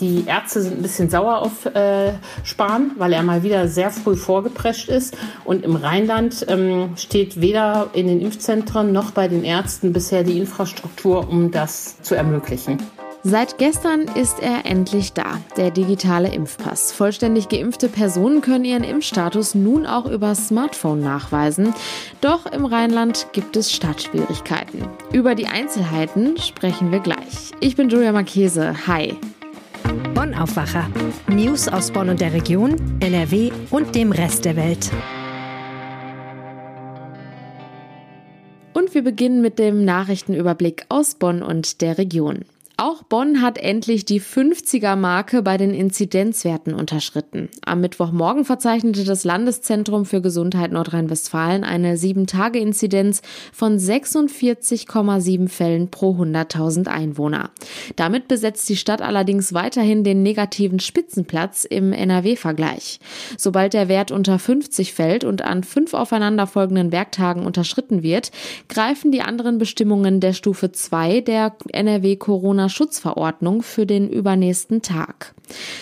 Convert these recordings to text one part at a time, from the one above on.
Die Ärzte sind ein bisschen sauer auf äh, Spahn, weil er mal wieder sehr früh vorgeprescht ist. Und im Rheinland ähm, steht weder in den Impfzentren noch bei den Ärzten bisher die Infrastruktur, um das zu ermöglichen. Seit gestern ist er endlich da, der digitale Impfpass. Vollständig geimpfte Personen können ihren Impfstatus nun auch über Smartphone nachweisen. Doch im Rheinland gibt es Startschwierigkeiten. Über die Einzelheiten sprechen wir gleich. Ich bin Julia Marchese. Hi. Bonn Aufwacher. News aus Bonn und der Region, NRW und dem Rest der Welt. Und wir beginnen mit dem Nachrichtenüberblick aus Bonn und der Region. Auch Bonn hat endlich die 50er-Marke bei den Inzidenzwerten unterschritten. Am Mittwochmorgen verzeichnete das Landeszentrum für Gesundheit Nordrhein-Westfalen eine 7-Tage-Inzidenz von 46,7 Fällen pro 100.000 Einwohner. Damit besetzt die Stadt allerdings weiterhin den negativen Spitzenplatz im NRW-Vergleich. Sobald der Wert unter 50 fällt und an fünf aufeinanderfolgenden Werktagen unterschritten wird, greifen die anderen Bestimmungen der Stufe 2 der NRW-Corona Schutzverordnung für den übernächsten Tag.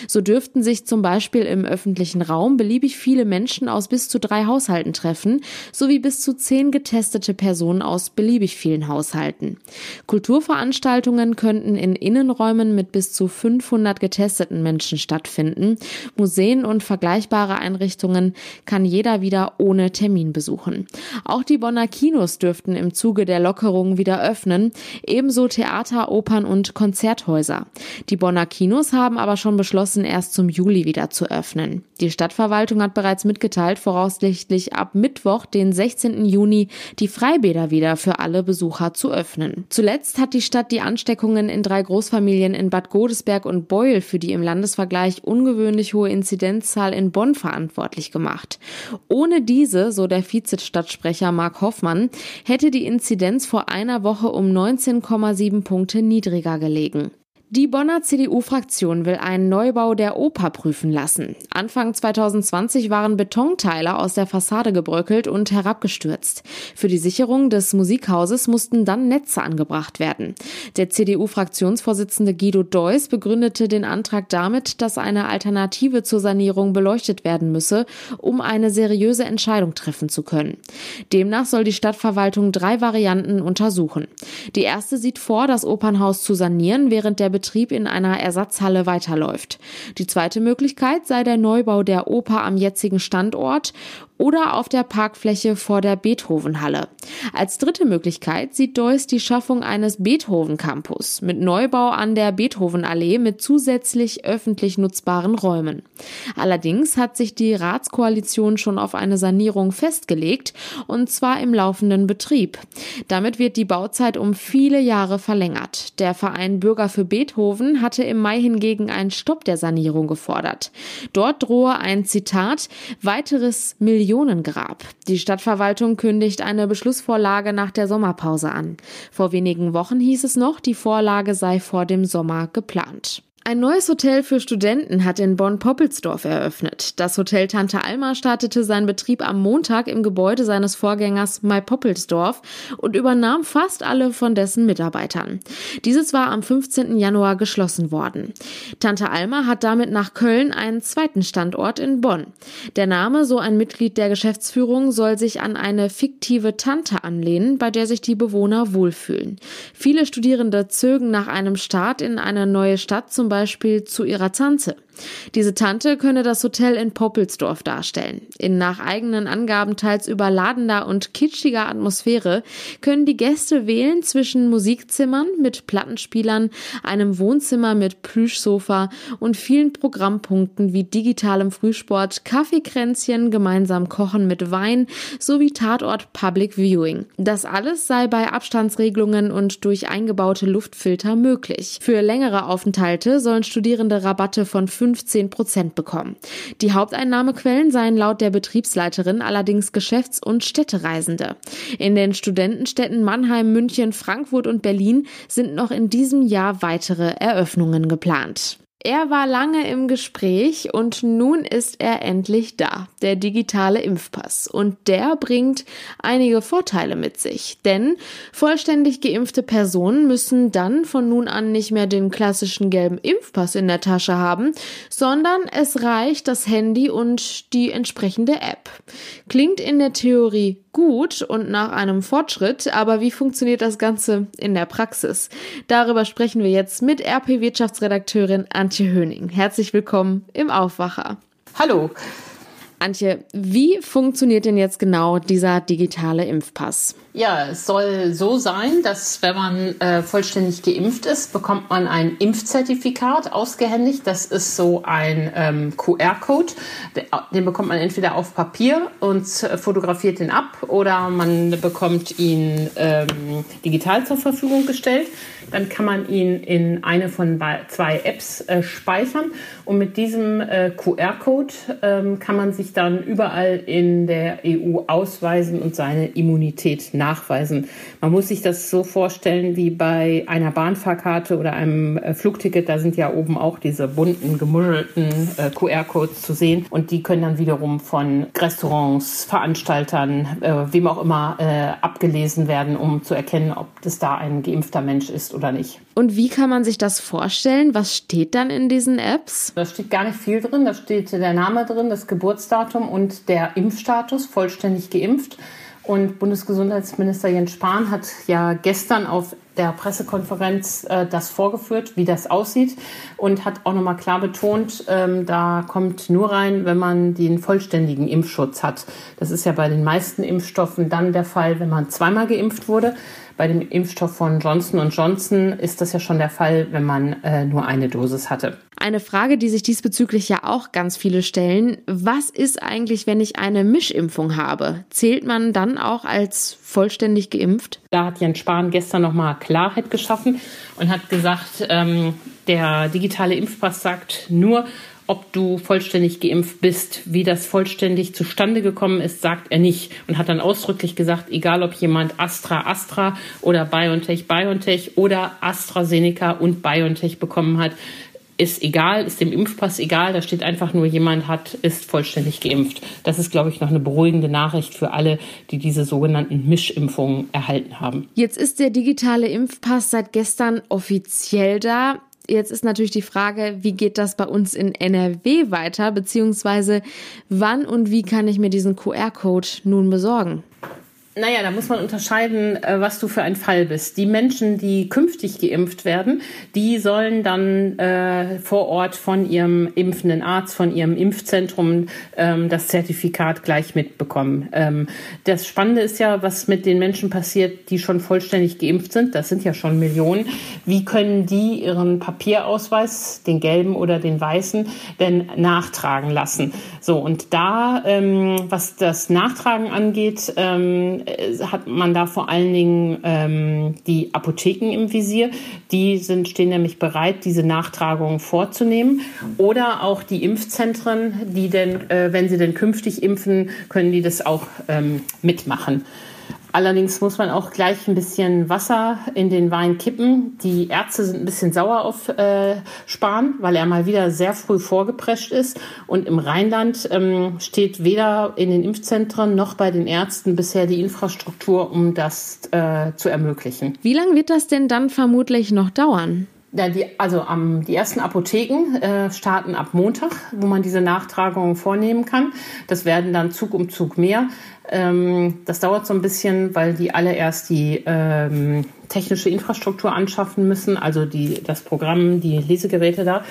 So dürften sich zum Beispiel im öffentlichen Raum beliebig viele Menschen aus bis zu drei Haushalten treffen, sowie bis zu zehn getestete Personen aus beliebig vielen Haushalten. Kulturveranstaltungen könnten in Innenräumen mit bis zu 500 getesteten Menschen stattfinden. Museen und vergleichbare Einrichtungen kann jeder wieder ohne Termin besuchen. Auch die Bonner Kinos dürften im Zuge der Lockerungen wieder öffnen, ebenso Theater, Opern und Konzerthäuser. Die Bonner Kinos haben aber schon beschlossen, erst zum Juli wieder zu öffnen. Die Stadtverwaltung hat bereits mitgeteilt, voraussichtlich ab Mittwoch, den 16. Juni, die Freibäder wieder für alle Besucher zu öffnen. Zuletzt hat die Stadt die Ansteckungen in drei Großfamilien in Bad Godesberg und Beul für die im Landesvergleich ungewöhnlich hohe Inzidenzzahl in Bonn verantwortlich gemacht. Ohne diese, so der Vizestadtsprecher Mark Hoffmann, hätte die Inzidenz vor einer Woche um 19,7 Punkte niedriger gelegen darlegen. Die Bonner CDU-Fraktion will einen Neubau der Oper prüfen lassen. Anfang 2020 waren Betonteile aus der Fassade gebröckelt und herabgestürzt. Für die Sicherung des Musikhauses mussten dann Netze angebracht werden. Der CDU-Fraktionsvorsitzende Guido Deuss begründete den Antrag damit, dass eine Alternative zur Sanierung beleuchtet werden müsse, um eine seriöse Entscheidung treffen zu können. Demnach soll die Stadtverwaltung drei Varianten untersuchen. Die erste sieht vor, das Opernhaus zu sanieren, während der Betrieb in einer Ersatzhalle weiterläuft. Die zweite Möglichkeit sei der Neubau der Oper am jetzigen Standort oder auf der Parkfläche vor der Beethovenhalle. Als dritte Möglichkeit sieht Deuss die Schaffung eines Beethoven-Campus mit Neubau an der Beethovenallee mit zusätzlich öffentlich nutzbaren Räumen. Allerdings hat sich die Ratskoalition schon auf eine Sanierung festgelegt und zwar im laufenden Betrieb. Damit wird die Bauzeit um viele Jahre verlängert. Der Verein Bürger für Beethoven hatte im Mai hingegen einen Stopp der Sanierung gefordert. Dort drohe ein Zitat weiteres Millionen Millionengrab. Die Stadtverwaltung kündigt eine Beschlussvorlage nach der Sommerpause an. Vor wenigen Wochen hieß es noch, die Vorlage sei vor dem Sommer geplant. Ein neues Hotel für Studenten hat in Bonn-Poppelsdorf eröffnet. Das Hotel Tante Alma startete seinen Betrieb am Montag im Gebäude seines Vorgängers Mai Poppelsdorf und übernahm fast alle von dessen Mitarbeitern. Dieses war am 15. Januar geschlossen worden. Tante Alma hat damit nach Köln einen zweiten Standort in Bonn. Der Name, so ein Mitglied der Geschäftsführung, soll sich an eine fiktive Tante anlehnen, bei der sich die Bewohner wohlfühlen. Viele Studierende zögen nach einem Start in eine neue Stadt zum Beispiel Beispiel zu ihrer Tante. Diese Tante könne das Hotel in Poppelsdorf darstellen. In nach eigenen Angaben teils überladener und kitschiger Atmosphäre können die Gäste wählen zwischen Musikzimmern mit Plattenspielern, einem Wohnzimmer mit Plüschsofa und vielen Programmpunkten wie digitalem Frühsport, Kaffeekränzchen, gemeinsam kochen mit Wein sowie Tatort Public Viewing. Das alles sei bei Abstandsregelungen und durch eingebaute Luftfilter möglich. Für längere Aufenthalte sollen Studierende Rabatte von 5 15 Prozent bekommen. Die Haupteinnahmequellen seien laut der Betriebsleiterin allerdings Geschäfts- und Städtereisende. In den Studentenstädten Mannheim, München, Frankfurt und Berlin sind noch in diesem Jahr weitere Eröffnungen geplant. Er war lange im Gespräch und nun ist er endlich da, der digitale Impfpass. Und der bringt einige Vorteile mit sich. Denn vollständig geimpfte Personen müssen dann von nun an nicht mehr den klassischen gelben Impfpass in der Tasche haben, sondern es reicht das Handy und die entsprechende App. Klingt in der Theorie gut und nach einem Fortschritt, aber wie funktioniert das Ganze in der Praxis? Darüber sprechen wir jetzt mit RP-Wirtschaftsredakteurin Antje Höning. Herzlich willkommen im Aufwacher. Hallo. Antje, wie funktioniert denn jetzt genau dieser digitale Impfpass? Ja, es soll so sein, dass wenn man äh, vollständig geimpft ist, bekommt man ein Impfzertifikat ausgehändigt. Das ist so ein ähm, QR-Code. Den bekommt man entweder auf Papier und fotografiert den ab oder man bekommt ihn ähm, digital zur Verfügung gestellt. Dann kann man ihn in eine von zwei Apps äh, speichern und mit diesem äh, QR-Code ähm, kann man sich dann überall in der EU ausweisen und seine Immunität nachweisen. Man muss sich das so vorstellen wie bei einer Bahnfahrkarte oder einem äh, Flugticket. Da sind ja oben auch diese bunten, gemuschelten äh, QR-Codes zu sehen und die können dann wiederum von Restaurants, Veranstaltern, äh, wem auch immer äh, abgelesen werden, um zu erkennen, ob das da ein geimpfter Mensch ist oder nicht. Und wie kann man sich das vorstellen? Was steht dann in diesen Apps? Da steht gar nicht viel drin. Da steht der Name drin, das Geburtsdatum und der Impfstatus, vollständig geimpft. Und Bundesgesundheitsminister Jens Spahn hat ja gestern auf der Pressekonferenz äh, das vorgeführt, wie das aussieht und hat auch nochmal klar betont, ähm, da kommt nur rein, wenn man den vollständigen Impfschutz hat. Das ist ja bei den meisten Impfstoffen dann der Fall, wenn man zweimal geimpft wurde. Bei dem Impfstoff von Johnson Johnson ist das ja schon der Fall, wenn man äh, nur eine Dosis hatte. Eine Frage, die sich diesbezüglich ja auch ganz viele stellen. Was ist eigentlich, wenn ich eine Mischimpfung habe? Zählt man dann auch als vollständig geimpft? Da hat Jens Spahn gestern nochmal Klarheit geschaffen und hat gesagt, ähm, der digitale Impfpass sagt nur, ob du vollständig geimpft bist. Wie das vollständig zustande gekommen ist, sagt er nicht und hat dann ausdrücklich gesagt, egal ob jemand Astra Astra oder BioNTech BioNTech oder AstraZeneca und BioNTech bekommen hat, ist egal, ist dem Impfpass egal, da steht einfach nur, jemand hat, ist vollständig geimpft. Das ist, glaube ich, noch eine beruhigende Nachricht für alle, die diese sogenannten Mischimpfungen erhalten haben. Jetzt ist der digitale Impfpass seit gestern offiziell da. Jetzt ist natürlich die Frage, wie geht das bei uns in NRW weiter, beziehungsweise wann und wie kann ich mir diesen QR-Code nun besorgen? Naja, da muss man unterscheiden, äh, was du für ein Fall bist. Die Menschen, die künftig geimpft werden, die sollen dann äh, vor Ort von ihrem impfenden Arzt, von ihrem Impfzentrum ähm, das Zertifikat gleich mitbekommen. Ähm, das Spannende ist ja, was mit den Menschen passiert, die schon vollständig geimpft sind. Das sind ja schon Millionen. Wie können die ihren Papierausweis, den gelben oder den weißen, denn nachtragen lassen? So, und da, ähm, was das Nachtragen angeht, ähm, äh, hat man da vor allen Dingen ähm, die Apotheken im Visier. Die sind, stehen nämlich bereit, diese Nachtragungen vorzunehmen. Oder auch die Impfzentren, die denn, äh, wenn sie denn künftig impfen, können die das auch ähm, mitmachen. Allerdings muss man auch gleich ein bisschen Wasser in den Wein kippen. Die Ärzte sind ein bisschen sauer auf äh, Spahn, weil er mal wieder sehr früh vorgeprescht ist. Und im Rheinland ähm, steht weder in den Impfzentren noch bei den Ärzten bisher die Infrastruktur, um das äh, zu ermöglichen. Wie lange wird das denn dann vermutlich noch dauern? Ja, die, also am, die ersten Apotheken äh, starten ab Montag, wo man diese Nachtragungen vornehmen kann. Das werden dann Zug um Zug mehr. Ähm, das dauert so ein bisschen, weil die alle erst die ähm, technische Infrastruktur anschaffen müssen, also die, das Programm, die Lesegeräte da.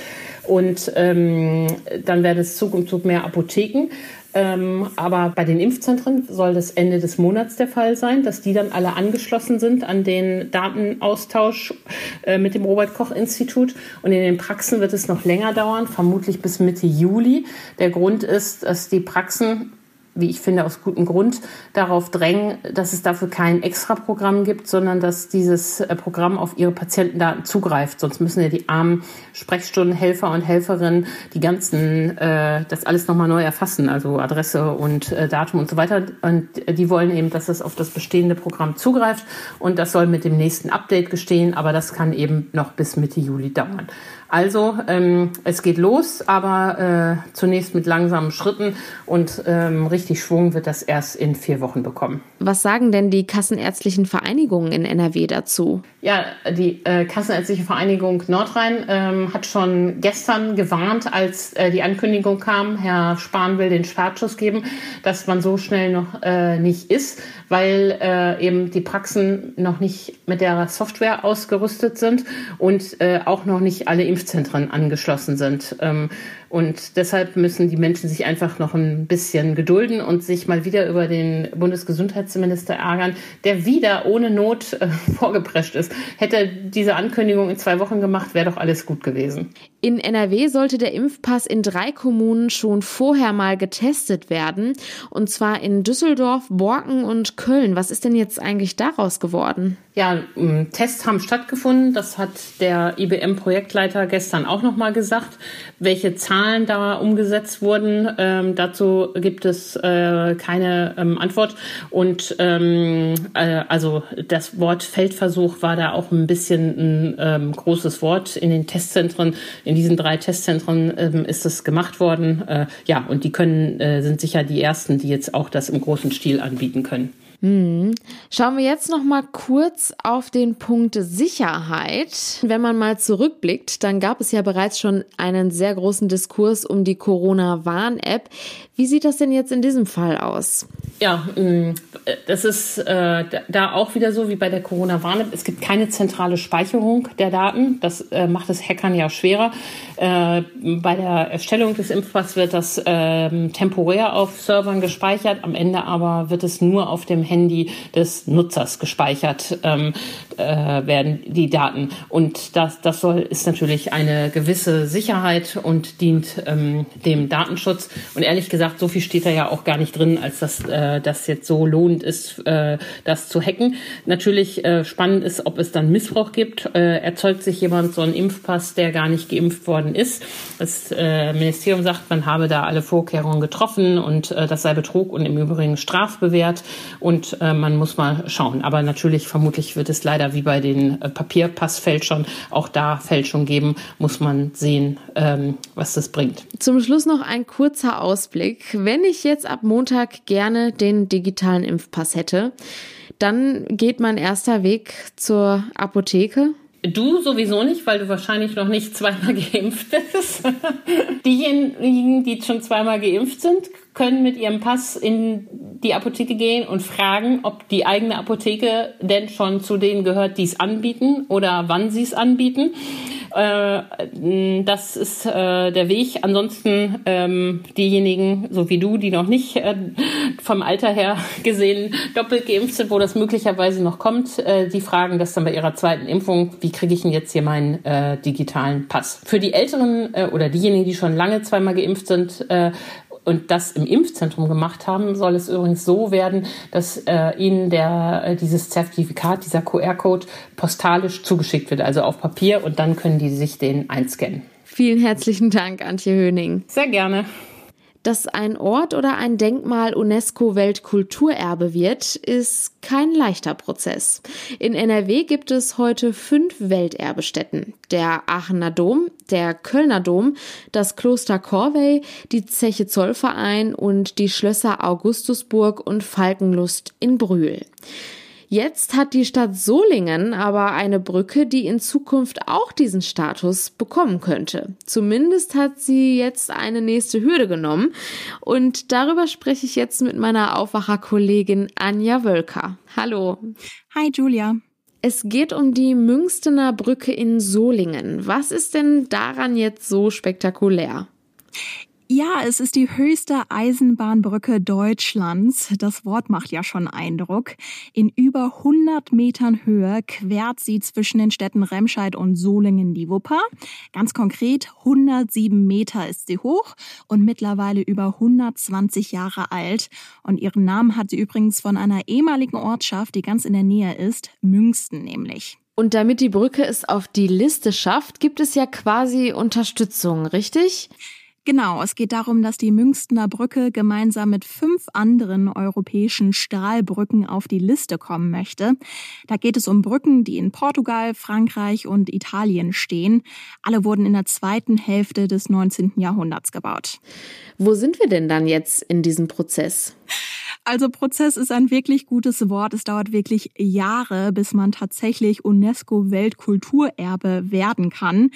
Und ähm, dann werden es Zug um Zug mehr Apotheken. Ähm, aber bei den Impfzentren soll das Ende des Monats der Fall sein, dass die dann alle angeschlossen sind an den Datenaustausch äh, mit dem Robert Koch Institut. Und in den Praxen wird es noch länger dauern, vermutlich bis Mitte Juli. Der Grund ist, dass die Praxen wie ich finde, aus gutem Grund darauf drängen, dass es dafür kein Extraprogramm gibt, sondern dass dieses äh, Programm auf ihre Patientendaten zugreift. Sonst müssen ja die armen Sprechstundenhelfer und Helferinnen die ganzen, äh, das alles nochmal neu erfassen, also Adresse und äh, Datum und so weiter. Und die wollen eben, dass es auf das bestehende Programm zugreift. Und das soll mit dem nächsten Update gestehen, aber das kann eben noch bis Mitte Juli dauern. Also ähm, es geht los, aber äh, zunächst mit langsamen Schritten und ähm, richtig Schwung wird das erst in vier Wochen bekommen. Was sagen denn die kassenärztlichen Vereinigungen in NRW dazu? Ja, die äh, Kassenärztliche Vereinigung Nordrhein ähm, hat schon gestern gewarnt, als äh, die Ankündigung kam, Herr Spahn will den Startschuss geben, dass man so schnell noch äh, nicht ist, weil äh, eben die Praxen noch nicht mit der Software ausgerüstet sind und äh, auch noch nicht alle Impfzentren angeschlossen sind. Ähm, und deshalb müssen die Menschen sich einfach noch ein bisschen gedulden und sich mal wieder über den Bundesgesundheitsminister ärgern, der wieder ohne Not äh, vorgeprescht ist. Hätte er diese Ankündigung in zwei Wochen gemacht, wäre doch alles gut gewesen. In NRW sollte der Impfpass in drei Kommunen schon vorher mal getestet werden. Und zwar in Düsseldorf, Borken und Köln. Was ist denn jetzt eigentlich daraus geworden? Ja, Tests haben stattgefunden. Das hat der IBM-Projektleiter gestern auch nochmal gesagt. Welche Zahlen Zahlen da umgesetzt wurden. Ähm, dazu gibt es äh, keine ähm, Antwort. Und ähm, äh, also das Wort Feldversuch war da auch ein bisschen ein ähm, großes Wort. In den Testzentren, in diesen drei Testzentren ähm, ist es gemacht worden. Äh, ja, und die können, äh, sind sicher die ersten, die jetzt auch das im großen Stil anbieten können. Hm. Schauen wir jetzt noch mal kurz auf den Punkt Sicherheit. Wenn man mal zurückblickt, dann gab es ja bereits schon einen sehr großen Diskurs um die Corona-Warn-App. Wie sieht das denn jetzt in diesem Fall aus? Ja, mm, das ist äh, da auch wieder so wie bei der Corona-Warn-App. Es gibt keine zentrale Speicherung der Daten. Das äh, macht es Hackern ja schwerer. Äh, bei der Erstellung des Impfpass wird das ähm, temporär auf Servern gespeichert. Am Ende aber wird es nur auf dem Handy des Nutzers gespeichert ähm, äh, werden die Daten. Und das, das soll ist natürlich eine gewisse Sicherheit und dient ähm, dem Datenschutz. Und ehrlich gesagt, so viel steht da ja auch gar nicht drin, als dass äh, das jetzt so lohnend ist, äh, das zu hacken. Natürlich äh, spannend ist, ob es dann Missbrauch gibt. Äh, erzeugt sich jemand so einen Impfpass, der gar nicht geimpft worden ist. Das äh, Ministerium sagt, man habe da alle Vorkehrungen getroffen und äh, das sei Betrug und im Übrigen strafbewehrt. Und und äh, man muss mal schauen. Aber natürlich, vermutlich wird es leider wie bei den äh, Papierpassfälschern auch da Fälschung geben. Muss man sehen, ähm, was das bringt. Zum Schluss noch ein kurzer Ausblick. Wenn ich jetzt ab Montag gerne den digitalen Impfpass hätte, dann geht mein erster Weg zur Apotheke. Du sowieso nicht, weil du wahrscheinlich noch nicht zweimal geimpft bist. Diejenigen, die schon zweimal geimpft sind, können mit ihrem Pass in die Apotheke gehen und fragen, ob die eigene Apotheke denn schon zu denen gehört, die es anbieten oder wann sie es anbieten. Äh, das ist äh, der Weg. Ansonsten ähm, diejenigen, so wie du, die noch nicht äh, vom Alter her gesehen doppelt geimpft sind, wo das möglicherweise noch kommt, äh, die fragen das dann bei ihrer zweiten Impfung, wie kriege ich denn jetzt hier meinen äh, digitalen Pass? Für die Älteren äh, oder diejenigen, die schon lange zweimal geimpft sind, und das im Impfzentrum gemacht haben, soll es übrigens so werden, dass äh, ihnen der, äh, dieses Zertifikat, dieser QR-Code postalisch zugeschickt wird, also auf Papier und dann können die sich den einscannen. Vielen herzlichen Dank, Antje Höning. Sehr gerne. Dass ein Ort oder ein Denkmal UNESCO-Weltkulturerbe wird, ist kein leichter Prozess. In NRW gibt es heute fünf Welterbestätten. Der Aachener Dom, der Kölner Dom, das Kloster Corvey, die Zeche Zollverein und die Schlösser Augustusburg und Falkenlust in Brühl. Jetzt hat die Stadt Solingen aber eine Brücke, die in Zukunft auch diesen Status bekommen könnte. Zumindest hat sie jetzt eine nächste Hürde genommen. Und darüber spreche ich jetzt mit meiner Aufwacherkollegin Anja Wölker. Hallo. Hi, Julia. Es geht um die Münstener Brücke in Solingen. Was ist denn daran jetzt so spektakulär? Ja, es ist die höchste Eisenbahnbrücke Deutschlands. Das Wort macht ja schon Eindruck. In über 100 Metern Höhe quert sie zwischen den Städten Remscheid und Solingen die Wupper. Ganz konkret 107 Meter ist sie hoch und mittlerweile über 120 Jahre alt. Und ihren Namen hat sie übrigens von einer ehemaligen Ortschaft, die ganz in der Nähe ist, Münsten nämlich. Und damit die Brücke es auf die Liste schafft, gibt es ja quasi Unterstützung, richtig? Genau, es geht darum, dass die Münstener Brücke gemeinsam mit fünf anderen europäischen Stahlbrücken auf die Liste kommen möchte. Da geht es um Brücken, die in Portugal, Frankreich und Italien stehen. Alle wurden in der zweiten Hälfte des 19. Jahrhunderts gebaut. Wo sind wir denn dann jetzt in diesem Prozess? Also Prozess ist ein wirklich gutes Wort. Es dauert wirklich Jahre, bis man tatsächlich UNESCO-Weltkulturerbe werden kann.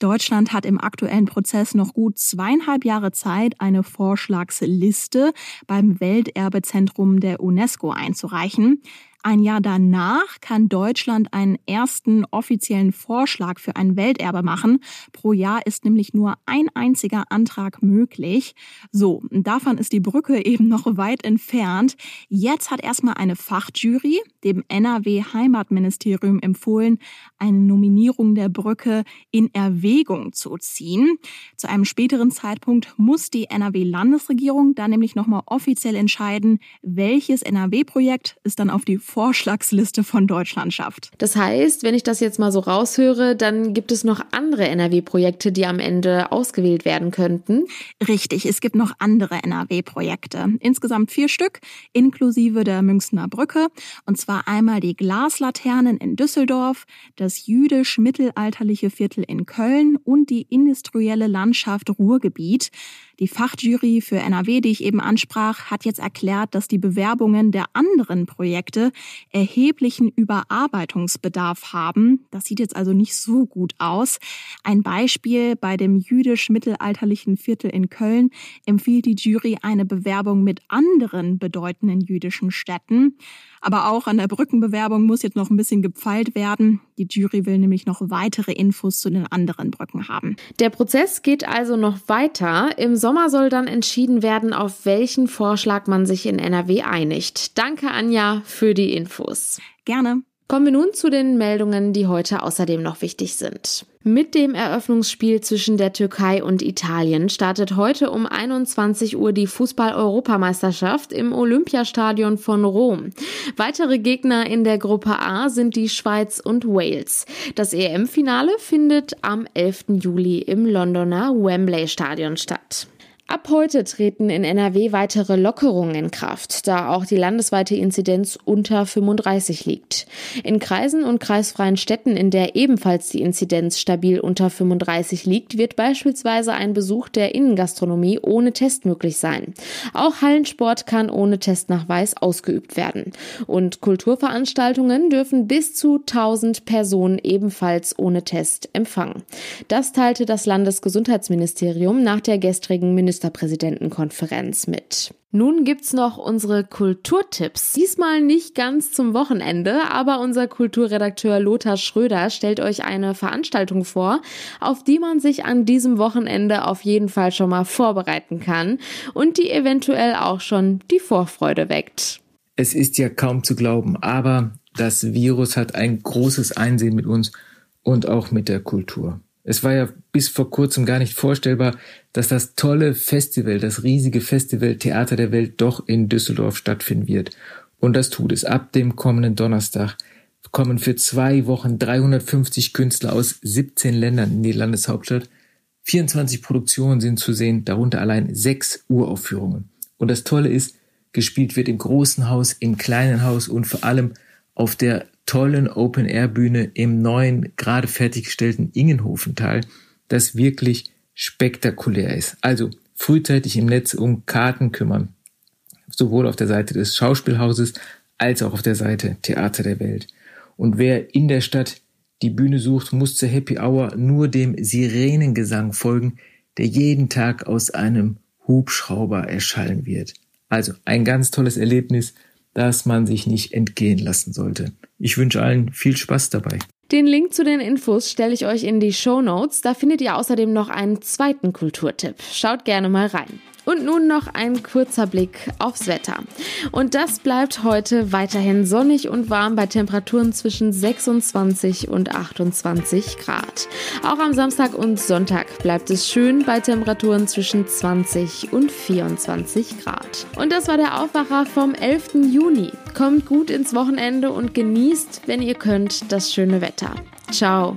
Deutschland hat im aktuellen Prozess noch gut zweieinhalb Jahre Zeit, eine Vorschlagsliste beim Welterbezentrum der UNESCO einzureichen. Ein Jahr danach kann Deutschland einen ersten offiziellen Vorschlag für ein Welterbe machen. Pro Jahr ist nämlich nur ein einziger Antrag möglich. So, davon ist die Brücke eben noch weit entfernt. Jetzt hat erstmal eine Fachjury dem NRW Heimatministerium empfohlen, eine Nominierung der Brücke in Erwägung zu ziehen. Zu einem späteren Zeitpunkt muss die NRW Landesregierung dann nämlich nochmal offiziell entscheiden, welches NRW-Projekt es dann auf die Vorschlagsliste von Deutschland schafft. Das heißt, wenn ich das jetzt mal so raushöre, dann gibt es noch andere NRW-Projekte, die am Ende ausgewählt werden könnten. Richtig, es gibt noch andere NRW-Projekte. Insgesamt vier Stück, inklusive der Münchner Brücke. Und zwar einmal die Glaslaternen in Düsseldorf, das jüdisch-mittelalterliche Viertel in Köln und die industrielle Landschaft Ruhrgebiet. Die Fachjury für NRW, die ich eben ansprach, hat jetzt erklärt, dass die Bewerbungen der anderen Projekte erheblichen Überarbeitungsbedarf haben. Das sieht jetzt also nicht so gut aus. Ein Beispiel bei dem jüdisch-mittelalterlichen Viertel in Köln empfiehlt die Jury eine Bewerbung mit anderen bedeutenden jüdischen Städten. Aber auch an der Brückenbewerbung muss jetzt noch ein bisschen gepfeilt werden. Die Jury will nämlich noch weitere Infos zu den anderen Brücken haben. Der Prozess geht also noch weiter. Im Sommer soll dann entschieden werden, auf welchen Vorschlag man sich in NRW einigt. Danke, Anja, für die Infos. Gerne. Kommen wir nun zu den Meldungen, die heute außerdem noch wichtig sind. Mit dem Eröffnungsspiel zwischen der Türkei und Italien startet heute um 21 Uhr die Fußball-Europameisterschaft im Olympiastadion von Rom. Weitere Gegner in der Gruppe A sind die Schweiz und Wales. Das EM-Finale findet am 11. Juli im Londoner Wembley Stadion statt. Ab heute treten in NRW weitere Lockerungen in Kraft, da auch die landesweite Inzidenz unter 35 liegt. In Kreisen und kreisfreien Städten, in der ebenfalls die Inzidenz stabil unter 35 liegt, wird beispielsweise ein Besuch der Innengastronomie ohne Test möglich sein. Auch Hallensport kann ohne Testnachweis ausgeübt werden. Und Kulturveranstaltungen dürfen bis zu 1000 Personen ebenfalls ohne Test empfangen. Das teilte das Landesgesundheitsministerium nach der gestrigen Minister Ministerpräsidentenkonferenz mit. Nun gibt's noch unsere Kulturtipps. Diesmal nicht ganz zum Wochenende, aber unser Kulturredakteur Lothar Schröder stellt euch eine Veranstaltung vor, auf die man sich an diesem Wochenende auf jeden Fall schon mal vorbereiten kann und die eventuell auch schon die Vorfreude weckt. Es ist ja kaum zu glauben, aber das Virus hat ein großes Einsehen mit uns und auch mit der Kultur. Es war ja bis vor kurzem gar nicht vorstellbar, dass das tolle Festival, das riesige Festival Theater der Welt doch in Düsseldorf stattfinden wird. Und das tut es. Ab dem kommenden Donnerstag kommen für zwei Wochen 350 Künstler aus 17 Ländern in die Landeshauptstadt. 24 Produktionen sind zu sehen, darunter allein sechs Uraufführungen. Und das Tolle ist, gespielt wird im großen Haus, im kleinen Haus und vor allem auf der tollen Open-Air-Bühne im neuen, gerade fertiggestellten Ingenhofental, das wirklich spektakulär ist. Also frühzeitig im Netz um Karten kümmern. Sowohl auf der Seite des Schauspielhauses als auch auf der Seite Theater der Welt. Und wer in der Stadt die Bühne sucht, muss zur Happy Hour nur dem Sirenengesang folgen, der jeden Tag aus einem Hubschrauber erschallen wird. Also ein ganz tolles Erlebnis, das man sich nicht entgehen lassen sollte. Ich wünsche allen viel Spaß dabei. Den Link zu den Infos stelle ich euch in die Show Notes. Da findet ihr außerdem noch einen zweiten Kulturtipp. Schaut gerne mal rein. Und nun noch ein kurzer Blick aufs Wetter. Und das bleibt heute weiterhin sonnig und warm bei Temperaturen zwischen 26 und 28 Grad. Auch am Samstag und Sonntag bleibt es schön bei Temperaturen zwischen 20 und 24 Grad. Und das war der Aufwacher vom 11. Juni. Kommt gut ins Wochenende und genießt, wenn ihr könnt, das schöne Wetter. Ciao.